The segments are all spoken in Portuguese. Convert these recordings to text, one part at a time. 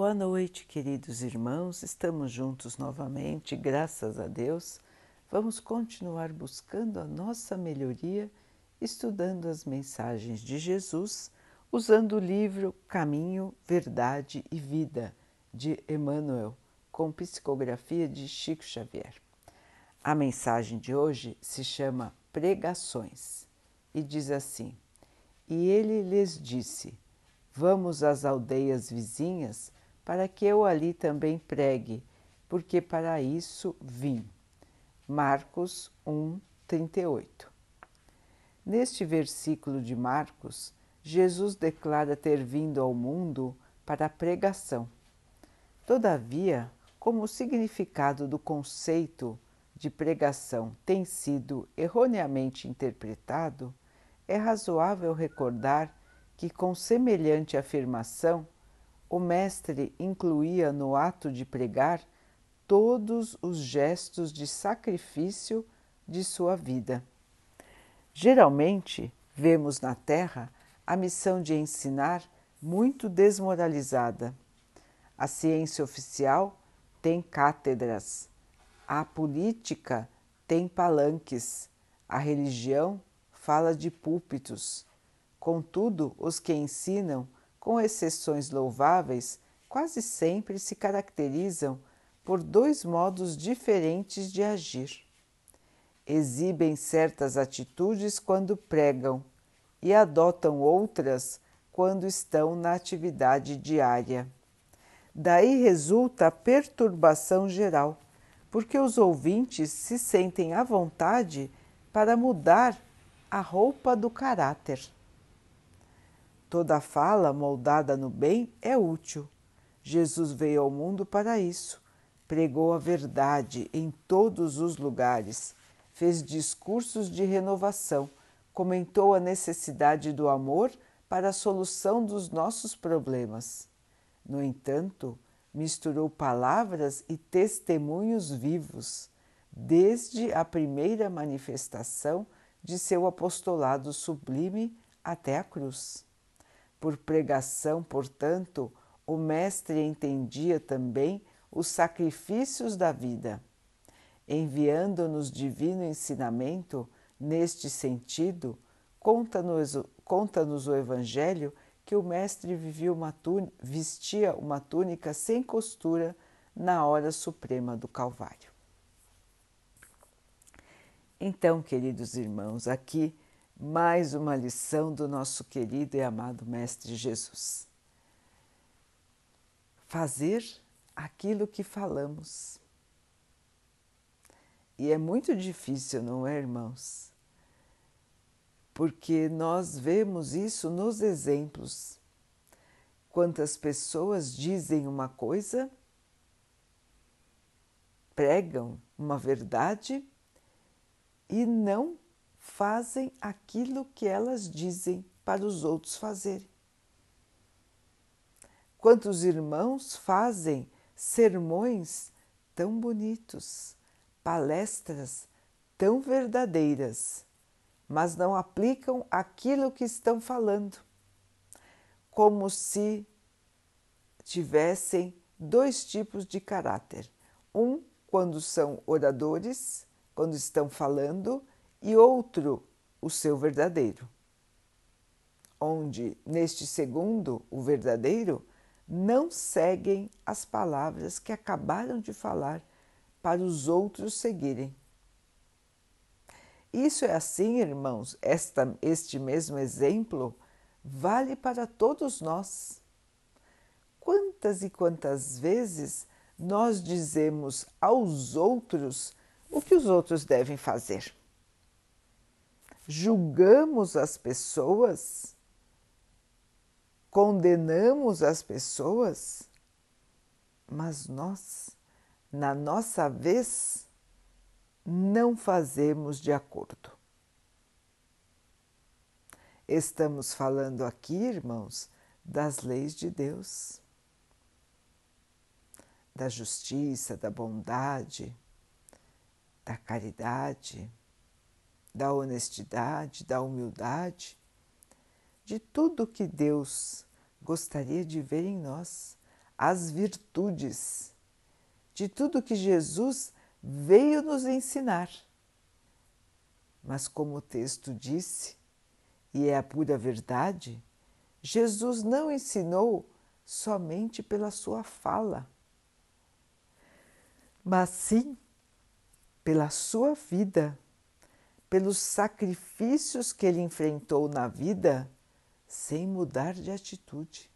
Boa noite, queridos irmãos. Estamos juntos novamente, graças a Deus. Vamos continuar buscando a nossa melhoria, estudando as mensagens de Jesus, usando o livro Caminho, Verdade e Vida de Emmanuel, com psicografia de Chico Xavier. A mensagem de hoje se chama Pregações e diz assim: E ele lhes disse: Vamos às aldeias vizinhas para que eu ali também pregue, porque para isso vim. Marcos 1, 38. Neste versículo de Marcos, Jesus declara ter vindo ao mundo para a pregação. Todavia, como o significado do conceito de pregação tem sido erroneamente interpretado, é razoável recordar que, com semelhante afirmação, o Mestre incluía no ato de pregar todos os gestos de sacrifício de sua vida. Geralmente, vemos na Terra a missão de ensinar muito desmoralizada. A ciência oficial tem cátedras, a política tem palanques, a religião fala de púlpitos. Contudo, os que ensinam com exceções louváveis, quase sempre se caracterizam por dois modos diferentes de agir. Exibem certas atitudes quando pregam e adotam outras quando estão na atividade diária. Daí resulta a perturbação geral, porque os ouvintes se sentem à vontade para mudar a roupa do caráter. Toda fala moldada no bem é útil. Jesus veio ao mundo para isso. Pregou a verdade em todos os lugares, fez discursos de renovação, comentou a necessidade do amor para a solução dos nossos problemas. No entanto, misturou palavras e testemunhos vivos, desde a primeira manifestação de seu apostolado sublime até a cruz. Por pregação, portanto, o Mestre entendia também os sacrifícios da vida. Enviando-nos divino ensinamento neste sentido, conta-nos conta o Evangelho que o Mestre uma vestia uma túnica sem costura na hora suprema do Calvário. Então, queridos irmãos, aqui mais uma lição do nosso querido e amado Mestre Jesus. Fazer aquilo que falamos. E é muito difícil, não é, irmãos? Porque nós vemos isso nos exemplos. Quantas pessoas dizem uma coisa, pregam uma verdade e não fazem aquilo que elas dizem para os outros fazerem. Quantos irmãos fazem sermões tão bonitos, palestras tão verdadeiras, mas não aplicam aquilo que estão falando, como se tivessem dois tipos de caráter. Um, quando são oradores, quando estão falando, e outro o seu verdadeiro. Onde, neste segundo, o verdadeiro, não seguem as palavras que acabaram de falar para os outros seguirem. Isso é assim, irmãos, esta, este mesmo exemplo vale para todos nós. Quantas e quantas vezes nós dizemos aos outros o que os outros devem fazer? Julgamos as pessoas, condenamos as pessoas, mas nós, na nossa vez, não fazemos de acordo. Estamos falando aqui, irmãos, das leis de Deus, da justiça, da bondade, da caridade da honestidade, da humildade, de tudo que Deus gostaria de ver em nós, as virtudes, de tudo que Jesus veio nos ensinar. Mas, como o texto disse, e é a pura verdade, Jesus não ensinou somente pela sua fala, mas sim pela sua vida, pelos sacrifícios que ele enfrentou na vida sem mudar de atitude.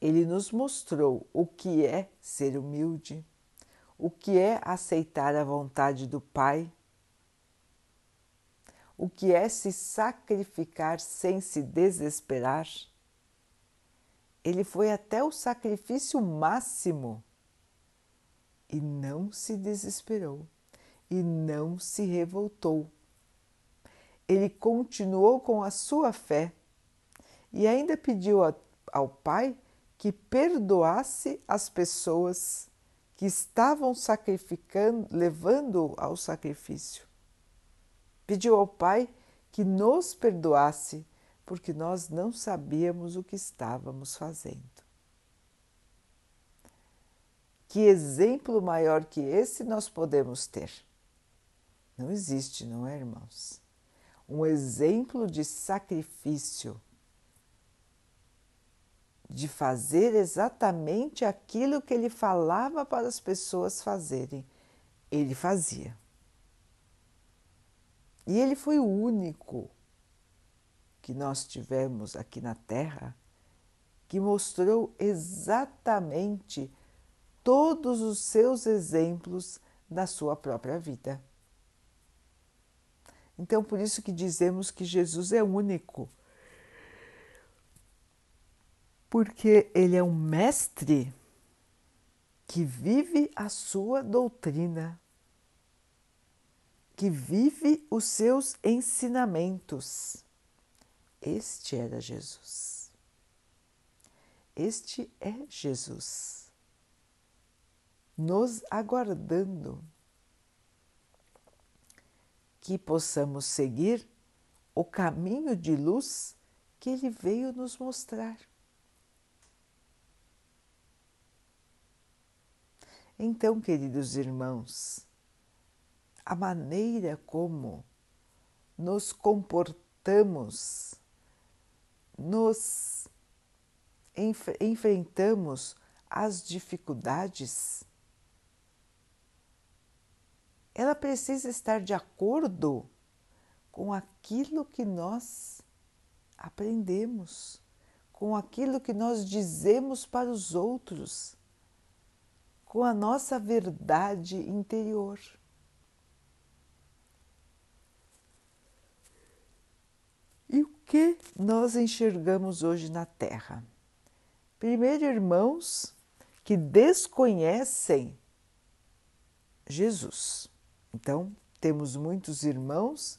Ele nos mostrou o que é ser humilde, o que é aceitar a vontade do Pai, o que é se sacrificar sem se desesperar. Ele foi até o sacrifício máximo e não se desesperou e não se revoltou ele continuou com a sua fé e ainda pediu ao Pai que perdoasse as pessoas que estavam sacrificando, levando ao sacrifício. Pediu ao Pai que nos perdoasse, porque nós não sabíamos o que estávamos fazendo. Que exemplo maior que esse nós podemos ter? Não existe, não é, irmãos? um exemplo de sacrifício, de fazer exatamente aquilo que ele falava para as pessoas fazerem. Ele fazia. E ele foi o único que nós tivemos aqui na Terra que mostrou exatamente todos os seus exemplos na sua própria vida. Então, por isso que dizemos que Jesus é único. Porque ele é um mestre que vive a sua doutrina, que vive os seus ensinamentos. Este era Jesus. Este é Jesus, nos aguardando que possamos seguir o caminho de luz que Ele veio nos mostrar. Então, queridos irmãos, a maneira como nos comportamos, nos enf enfrentamos as dificuldades ela precisa estar de acordo com aquilo que nós aprendemos, com aquilo que nós dizemos para os outros, com a nossa verdade interior. E o que nós enxergamos hoje na Terra? Primeiro, irmãos que desconhecem Jesus. Então, temos muitos irmãos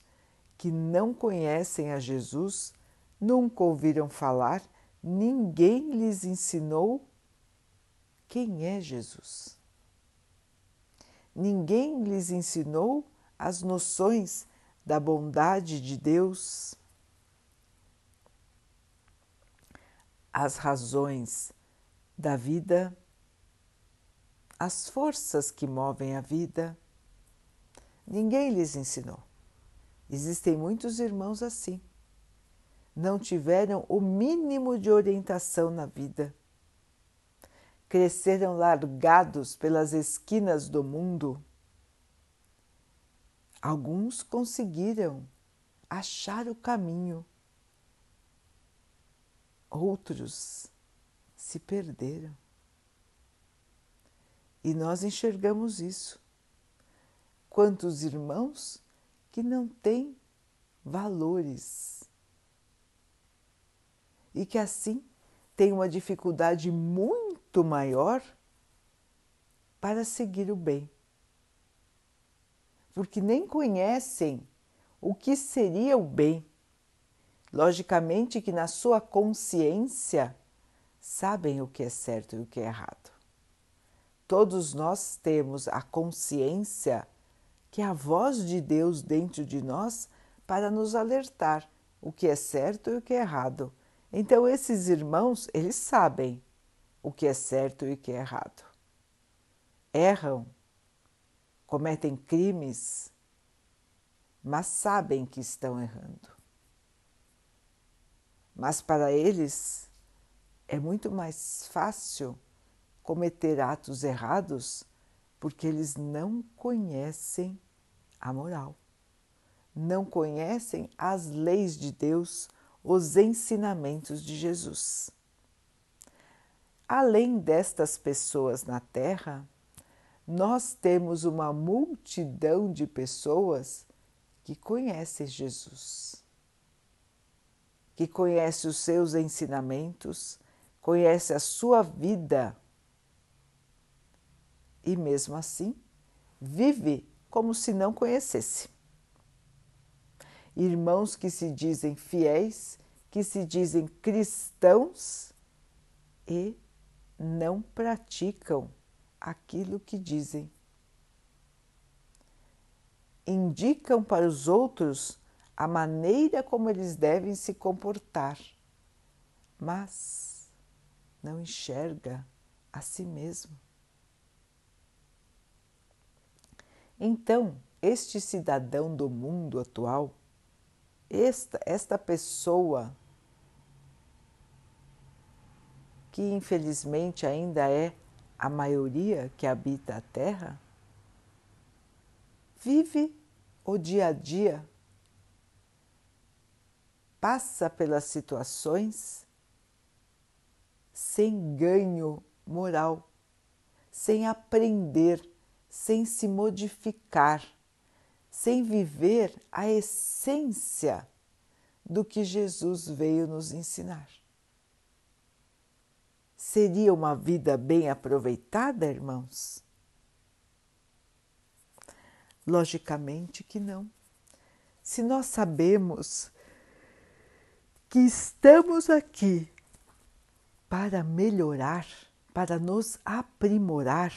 que não conhecem a Jesus, nunca ouviram falar, ninguém lhes ensinou quem é Jesus. Ninguém lhes ensinou as noções da bondade de Deus, as razões da vida, as forças que movem a vida Ninguém lhes ensinou. Existem muitos irmãos assim. Não tiveram o mínimo de orientação na vida. Cresceram largados pelas esquinas do mundo. Alguns conseguiram achar o caminho. Outros se perderam. E nós enxergamos isso quantos irmãos que não têm valores e que assim têm uma dificuldade muito maior para seguir o bem, porque nem conhecem o que seria o bem. Logicamente que na sua consciência sabem o que é certo e o que é errado. Todos nós temos a consciência que é a voz de Deus dentro de nós para nos alertar o que é certo e o que é errado. Então, esses irmãos, eles sabem o que é certo e o que é errado. Erram, cometem crimes, mas sabem que estão errando. Mas para eles é muito mais fácil cometer atos errados porque eles não conhecem a moral, não conhecem as leis de Deus, os ensinamentos de Jesus. Além destas pessoas na Terra, nós temos uma multidão de pessoas que conhecem Jesus, que conhece os seus ensinamentos, conhece a sua vida e mesmo assim vive como se não conhecesse. Irmãos que se dizem fiéis, que se dizem cristãos e não praticam aquilo que dizem. Indicam para os outros a maneira como eles devem se comportar, mas não enxerga a si mesmo. Então, este cidadão do mundo atual, esta, esta pessoa que infelizmente ainda é a maioria que habita a Terra, vive o dia a dia, passa pelas situações sem ganho moral, sem aprender sem se modificar, sem viver a essência do que Jesus veio nos ensinar. Seria uma vida bem aproveitada, irmãos? Logicamente que não. Se nós sabemos que estamos aqui para melhorar, para nos aprimorar,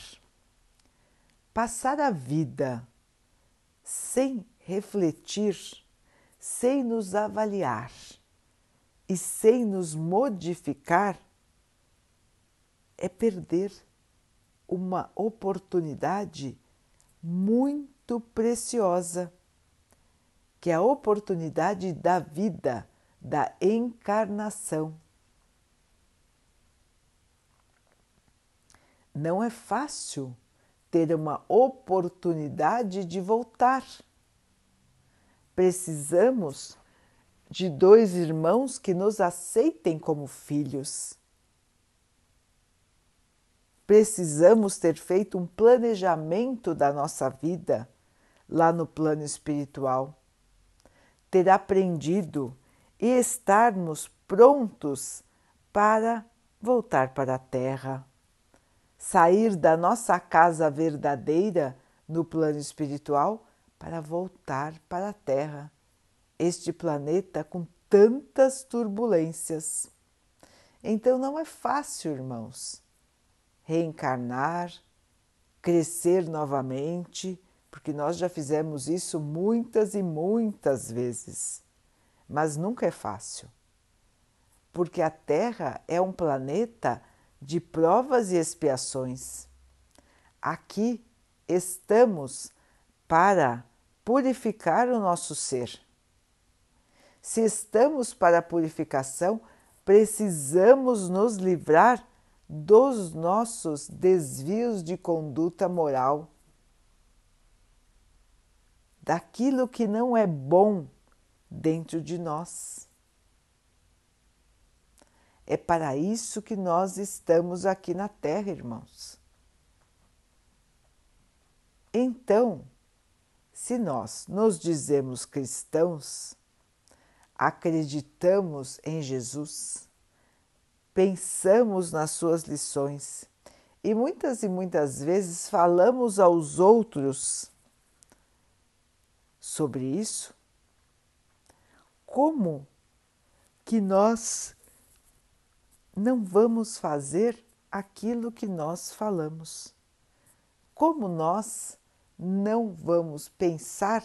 passar a vida sem refletir, sem nos avaliar e sem nos modificar é perder uma oportunidade muito preciosa, que é a oportunidade da vida, da encarnação. Não é fácil ter uma oportunidade de voltar. Precisamos de dois irmãos que nos aceitem como filhos. Precisamos ter feito um planejamento da nossa vida lá no plano espiritual, ter aprendido e estarmos prontos para voltar para a Terra sair da nossa casa verdadeira no plano espiritual para voltar para a Terra, este planeta com tantas turbulências. Então não é fácil, irmãos, reencarnar, crescer novamente, porque nós já fizemos isso muitas e muitas vezes, mas nunca é fácil. Porque a Terra é um planeta de provas e expiações. Aqui estamos para purificar o nosso ser. Se estamos para a purificação, precisamos nos livrar dos nossos desvios de conduta moral, daquilo que não é bom dentro de nós. É para isso que nós estamos aqui na Terra, irmãos. Então, se nós nos dizemos cristãos, acreditamos em Jesus, pensamos nas suas lições e muitas e muitas vezes falamos aos outros sobre isso, como que nós não vamos fazer aquilo que nós falamos. Como nós não vamos pensar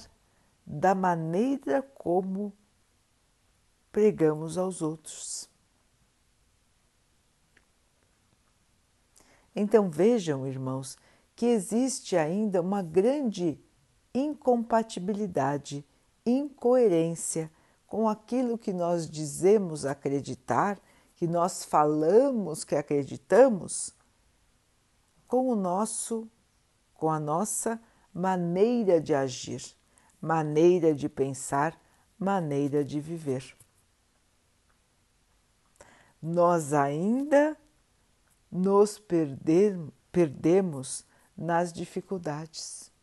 da maneira como pregamos aos outros. Então vejam, irmãos, que existe ainda uma grande incompatibilidade, incoerência com aquilo que nós dizemos acreditar que nós falamos que acreditamos, com o nosso, com a nossa maneira de agir, maneira de pensar, maneira de viver. Nós ainda nos perder, perdemos nas dificuldades.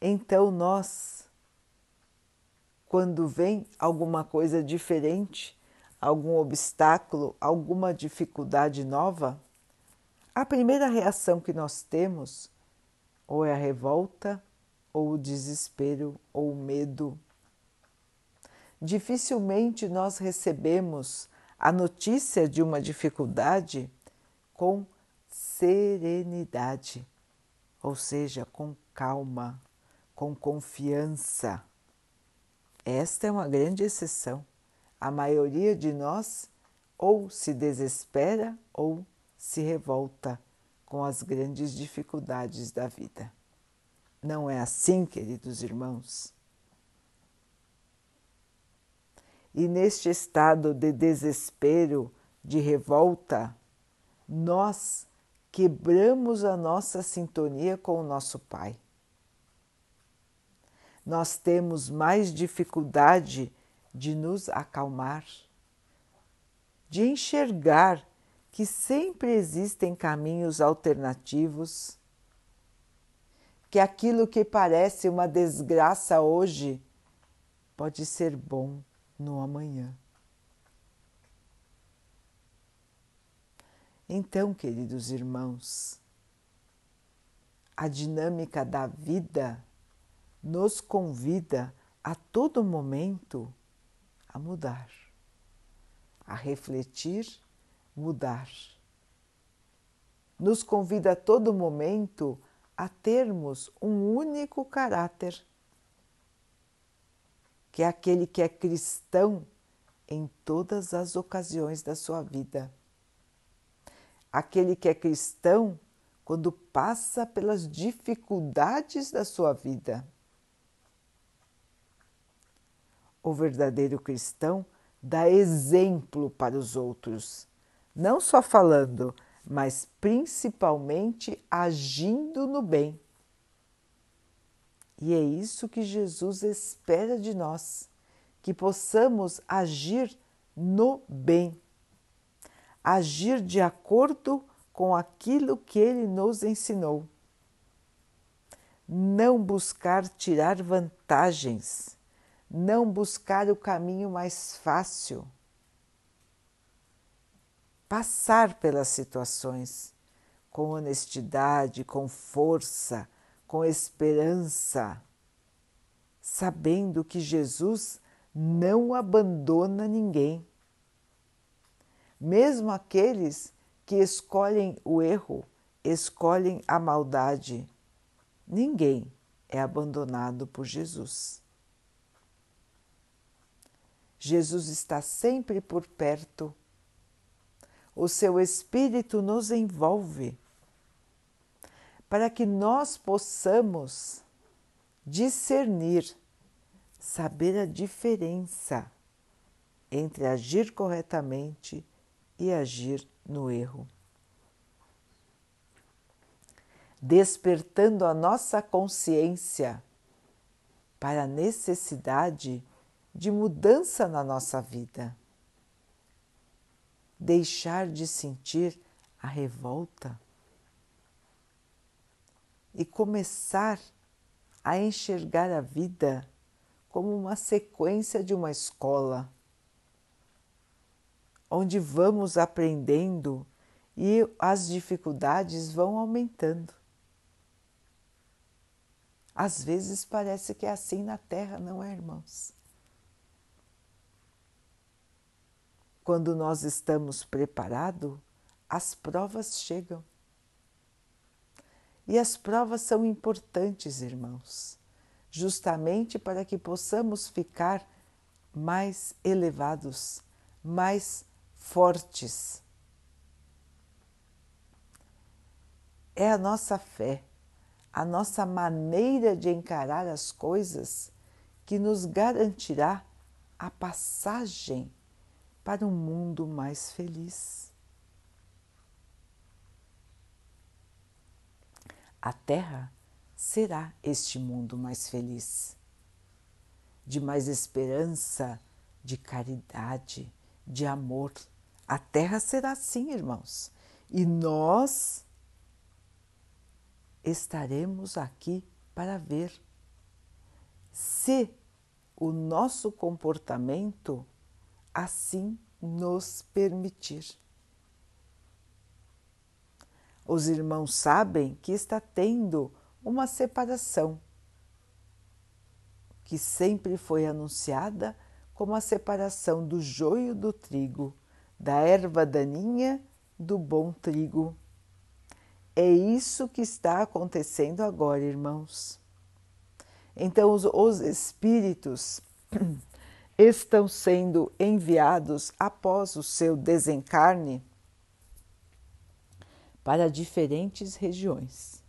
Então, nós, quando vem alguma coisa diferente, algum obstáculo, alguma dificuldade nova, a primeira reação que nós temos ou é a revolta, ou o desespero, ou o medo. Dificilmente nós recebemos a notícia de uma dificuldade com serenidade, ou seja, com calma, com confiança. Esta é uma grande exceção. A maioria de nós ou se desespera ou se revolta com as grandes dificuldades da vida. Não é assim, queridos irmãos? E neste estado de desespero, de revolta, nós quebramos a nossa sintonia com o nosso Pai. Nós temos mais dificuldade de nos acalmar, de enxergar que sempre existem caminhos alternativos, que aquilo que parece uma desgraça hoje pode ser bom no amanhã. Então, queridos irmãos, a dinâmica da vida nos convida a todo momento a mudar, a refletir, mudar. Nos convida a todo momento a termos um único caráter que é aquele que é cristão em todas as ocasiões da sua vida. Aquele que é cristão quando passa pelas dificuldades da sua vida. O verdadeiro cristão dá exemplo para os outros, não só falando, mas principalmente agindo no bem. E é isso que Jesus espera de nós, que possamos agir no bem, agir de acordo com aquilo que ele nos ensinou. Não buscar tirar vantagens, não buscar o caminho mais fácil. Passar pelas situações com honestidade, com força, com esperança, sabendo que Jesus não abandona ninguém. Mesmo aqueles que escolhem o erro, escolhem a maldade, ninguém é abandonado por Jesus. Jesus está sempre por perto. O seu Espírito nos envolve para que nós possamos discernir, saber a diferença entre agir corretamente e agir no erro. Despertando a nossa consciência para a necessidade de mudança na nossa vida. Deixar de sentir a revolta e começar a enxergar a vida como uma sequência de uma escola, onde vamos aprendendo e as dificuldades vão aumentando. Às vezes parece que é assim na Terra, não é, irmãos? Quando nós estamos preparados, as provas chegam. E as provas são importantes, irmãos, justamente para que possamos ficar mais elevados, mais fortes. É a nossa fé, a nossa maneira de encarar as coisas que nos garantirá a passagem para um mundo mais feliz. A Terra será este mundo mais feliz, de mais esperança, de caridade, de amor. A Terra será assim, irmãos, e nós estaremos aqui para ver se o nosso comportamento assim nos permitir. Os irmãos sabem que está tendo uma separação, que sempre foi anunciada como a separação do joio do trigo, da erva daninha do bom trigo. É isso que está acontecendo agora, irmãos. Então, os, os espíritos estão sendo enviados após o seu desencarne para diferentes regiões.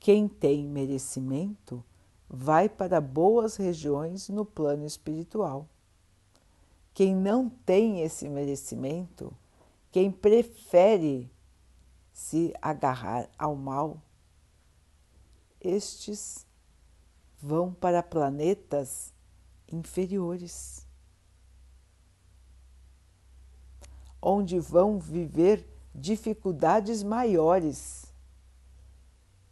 Quem tem merecimento vai para boas regiões no plano espiritual. Quem não tem esse merecimento, quem prefere se agarrar ao mal, estes vão para planetas inferiores, onde vão viver dificuldades maiores.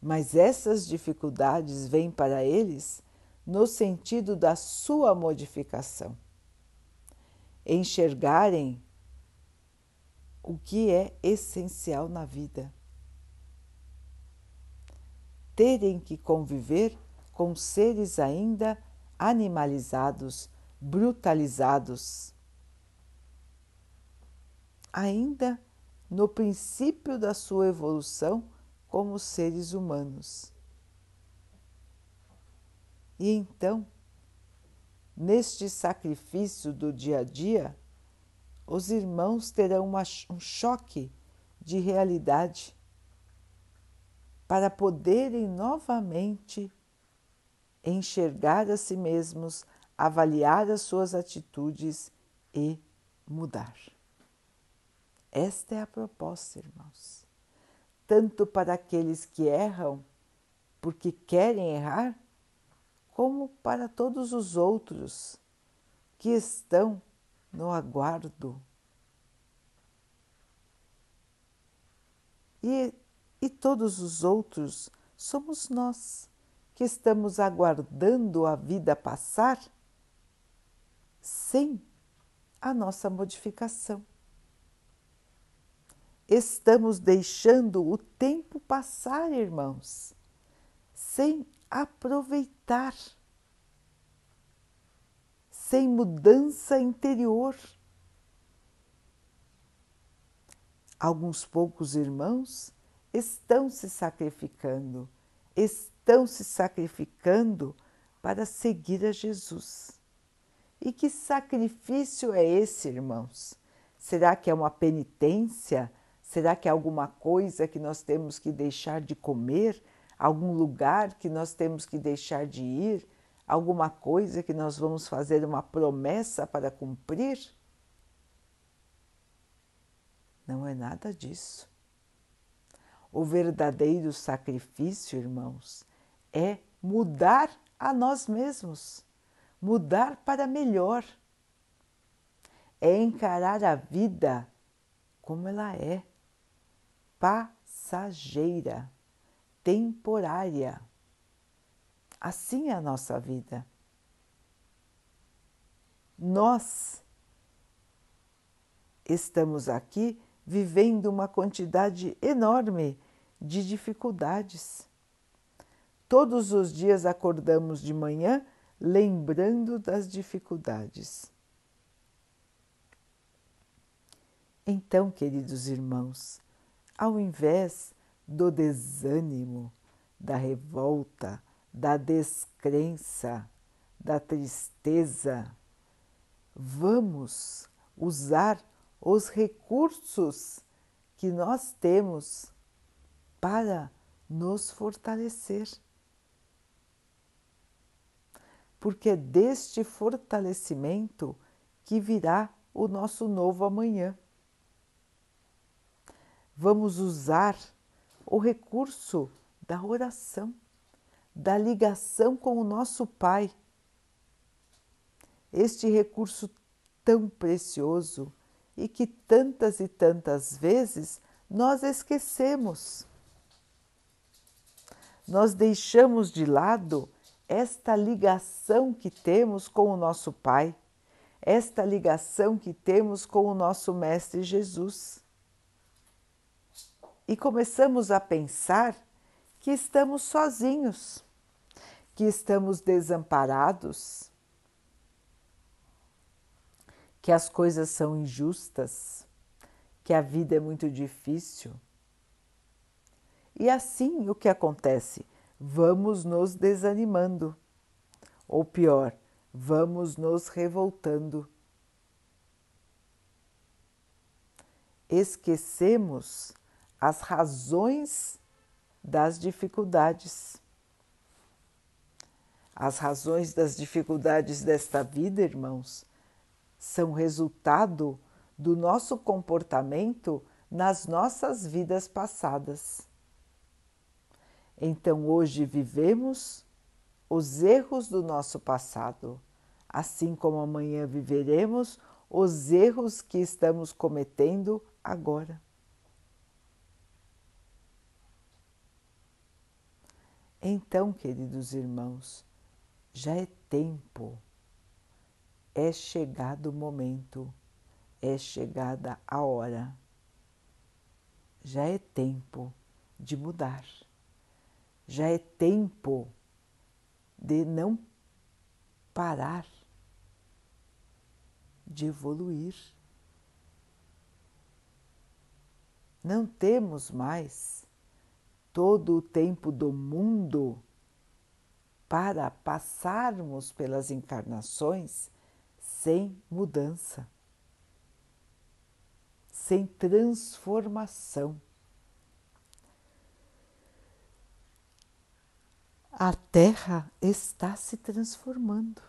Mas essas dificuldades vêm para eles no sentido da sua modificação. Enxergarem o que é essencial na vida. Terem que conviver com seres ainda animalizados, brutalizados. Ainda no princípio da sua evolução como seres humanos. E então, neste sacrifício do dia a dia, os irmãos terão uma, um choque de realidade para poderem novamente enxergar a si mesmos, avaliar as suas atitudes e mudar. Esta é a proposta, irmãos. Tanto para aqueles que erram porque querem errar, como para todos os outros que estão no aguardo. E, e todos os outros somos nós que estamos aguardando a vida passar sem a nossa modificação. Estamos deixando o tempo passar, irmãos, sem aproveitar, sem mudança interior. Alguns poucos irmãos estão se sacrificando, estão estão se sacrificando para seguir a Jesus. E que sacrifício é esse, irmãos? Será que é uma penitência? Será que é alguma coisa que nós temos que deixar de comer? Algum lugar que nós temos que deixar de ir? Alguma coisa que nós vamos fazer uma promessa para cumprir? Não é nada disso. O verdadeiro sacrifício, irmãos, é mudar a nós mesmos, mudar para melhor. É encarar a vida como ela é, passageira, temporária. Assim é a nossa vida. Nós estamos aqui vivendo uma quantidade enorme de dificuldades Todos os dias acordamos de manhã lembrando das dificuldades. Então, queridos irmãos, ao invés do desânimo, da revolta, da descrença, da tristeza, vamos usar os recursos que nós temos para nos fortalecer. Porque é deste fortalecimento que virá o nosso novo amanhã. Vamos usar o recurso da oração, da ligação com o nosso Pai. Este recurso tão precioso e que tantas e tantas vezes nós esquecemos. Nós deixamos de lado esta ligação que temos com o nosso Pai, esta ligação que temos com o nosso Mestre Jesus. E começamos a pensar que estamos sozinhos, que estamos desamparados, que as coisas são injustas, que a vida é muito difícil. E assim o que acontece? Vamos nos desanimando, ou pior, vamos nos revoltando. Esquecemos as razões das dificuldades. As razões das dificuldades desta vida, irmãos, são resultado do nosso comportamento nas nossas vidas passadas. Então, hoje vivemos os erros do nosso passado, assim como amanhã viveremos os erros que estamos cometendo agora. Então, queridos irmãos, já é tempo é chegado o momento, é chegada a hora. Já é tempo de mudar. Já é tempo de não parar de evoluir. Não temos mais todo o tempo do mundo para passarmos pelas encarnações sem mudança, sem transformação. A Terra está se transformando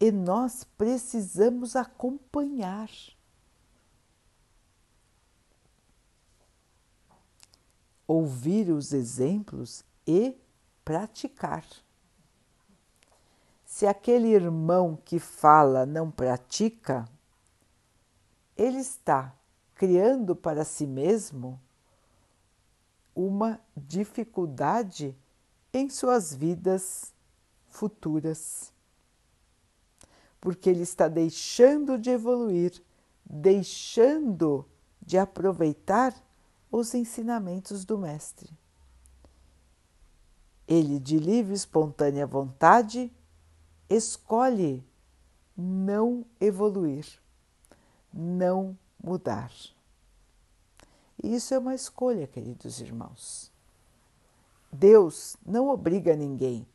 e nós precisamos acompanhar. Ouvir os exemplos e praticar. Se aquele irmão que fala não pratica, ele está criando para si mesmo uma dificuldade em suas vidas futuras. Porque ele está deixando de evoluir, deixando de aproveitar os ensinamentos do Mestre. Ele, de livre e espontânea vontade, escolhe não evoluir, não mudar. E isso é uma escolha, queridos irmãos. Deus não obriga ninguém.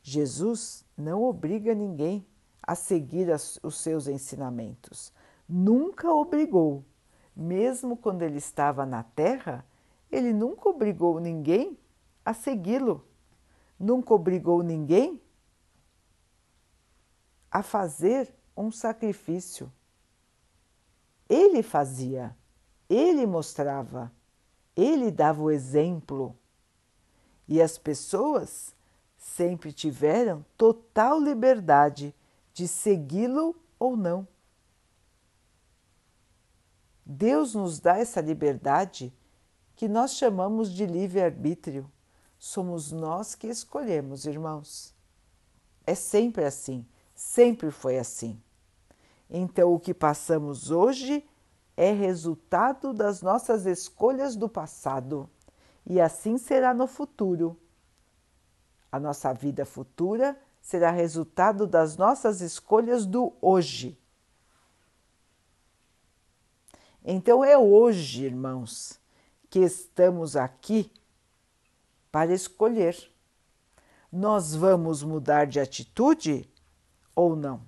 Jesus não obriga ninguém a seguir as, os seus ensinamentos. Nunca obrigou. Mesmo quando ele estava na terra, ele nunca obrigou ninguém a segui-lo. Nunca obrigou ninguém a fazer um sacrifício. Ele fazia, ele mostrava, ele dava o exemplo. E as pessoas sempre tiveram total liberdade de segui-lo ou não. Deus nos dá essa liberdade que nós chamamos de livre-arbítrio. Somos nós que escolhemos, irmãos. É sempre assim. Sempre foi assim. Então, o que passamos hoje é resultado das nossas escolhas do passado e assim será no futuro. A nossa vida futura será resultado das nossas escolhas do hoje. Então é hoje, irmãos, que estamos aqui para escolher. Nós vamos mudar de atitude? ou não.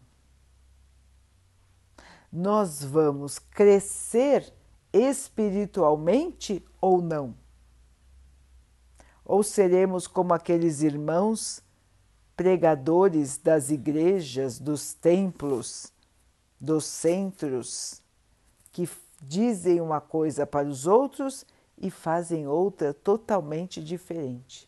nós vamos crescer espiritualmente ou não? Ou seremos como aqueles irmãos pregadores das igrejas, dos templos, dos centros, que dizem uma coisa para os outros e fazem outra totalmente diferente.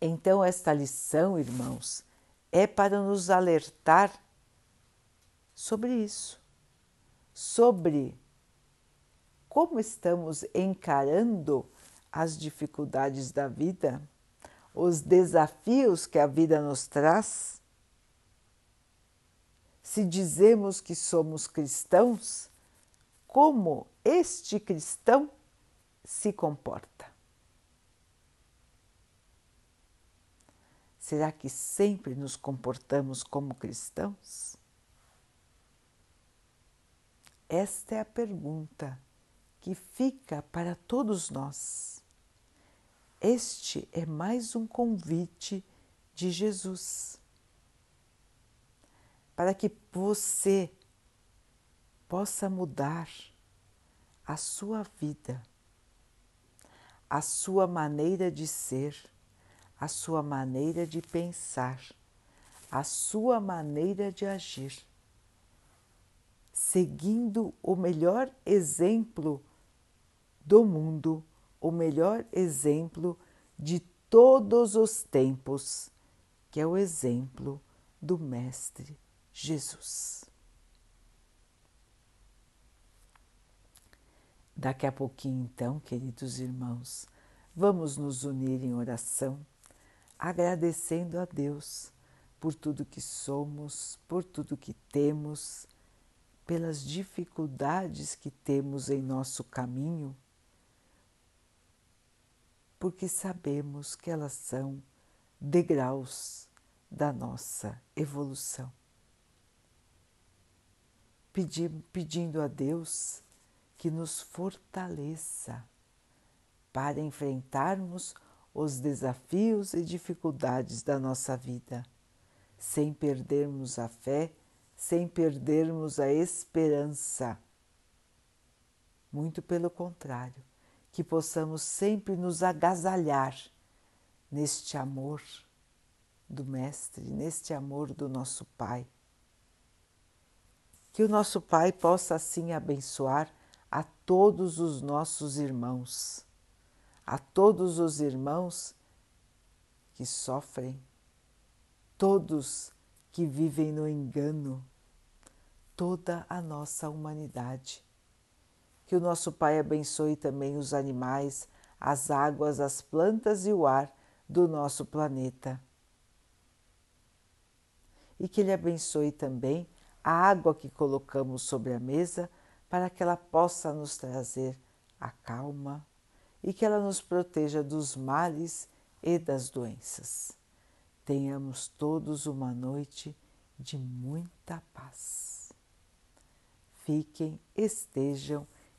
Então, esta lição, irmãos, é para nos alertar sobre isso, sobre como estamos encarando as dificuldades da vida, os desafios que a vida nos traz. Se dizemos que somos cristãos, como este cristão se comporta? Será que sempre nos comportamos como cristãos? Esta é a pergunta que fica para todos nós. Este é mais um convite de Jesus para que você possa mudar a sua vida, a sua maneira de ser, a sua maneira de pensar, a sua maneira de agir, seguindo o melhor exemplo do mundo, o melhor exemplo de todos os tempos, que é o exemplo do Mestre Jesus. Daqui a pouquinho, então, queridos irmãos, vamos nos unir em oração, agradecendo a Deus por tudo que somos, por tudo que temos, pelas dificuldades que temos em nosso caminho, porque sabemos que elas são degraus da nossa evolução. pedindo a Deus que nos fortaleça para enfrentarmos os desafios e dificuldades da nossa vida, sem perdermos a fé, sem perdermos a esperança. Muito pelo contrário, que possamos sempre nos agasalhar neste amor do Mestre, neste amor do nosso Pai. Que o nosso Pai possa assim abençoar a todos os nossos irmãos, a todos os irmãos que sofrem, todos que vivem no engano, toda a nossa humanidade. Que o nosso Pai abençoe também os animais, as águas, as plantas e o ar do nosso planeta. E que Ele abençoe também a água que colocamos sobre a mesa para que ela possa nos trazer a calma e que ela nos proteja dos males e das doenças. Tenhamos todos uma noite de muita paz. Fiquem, estejam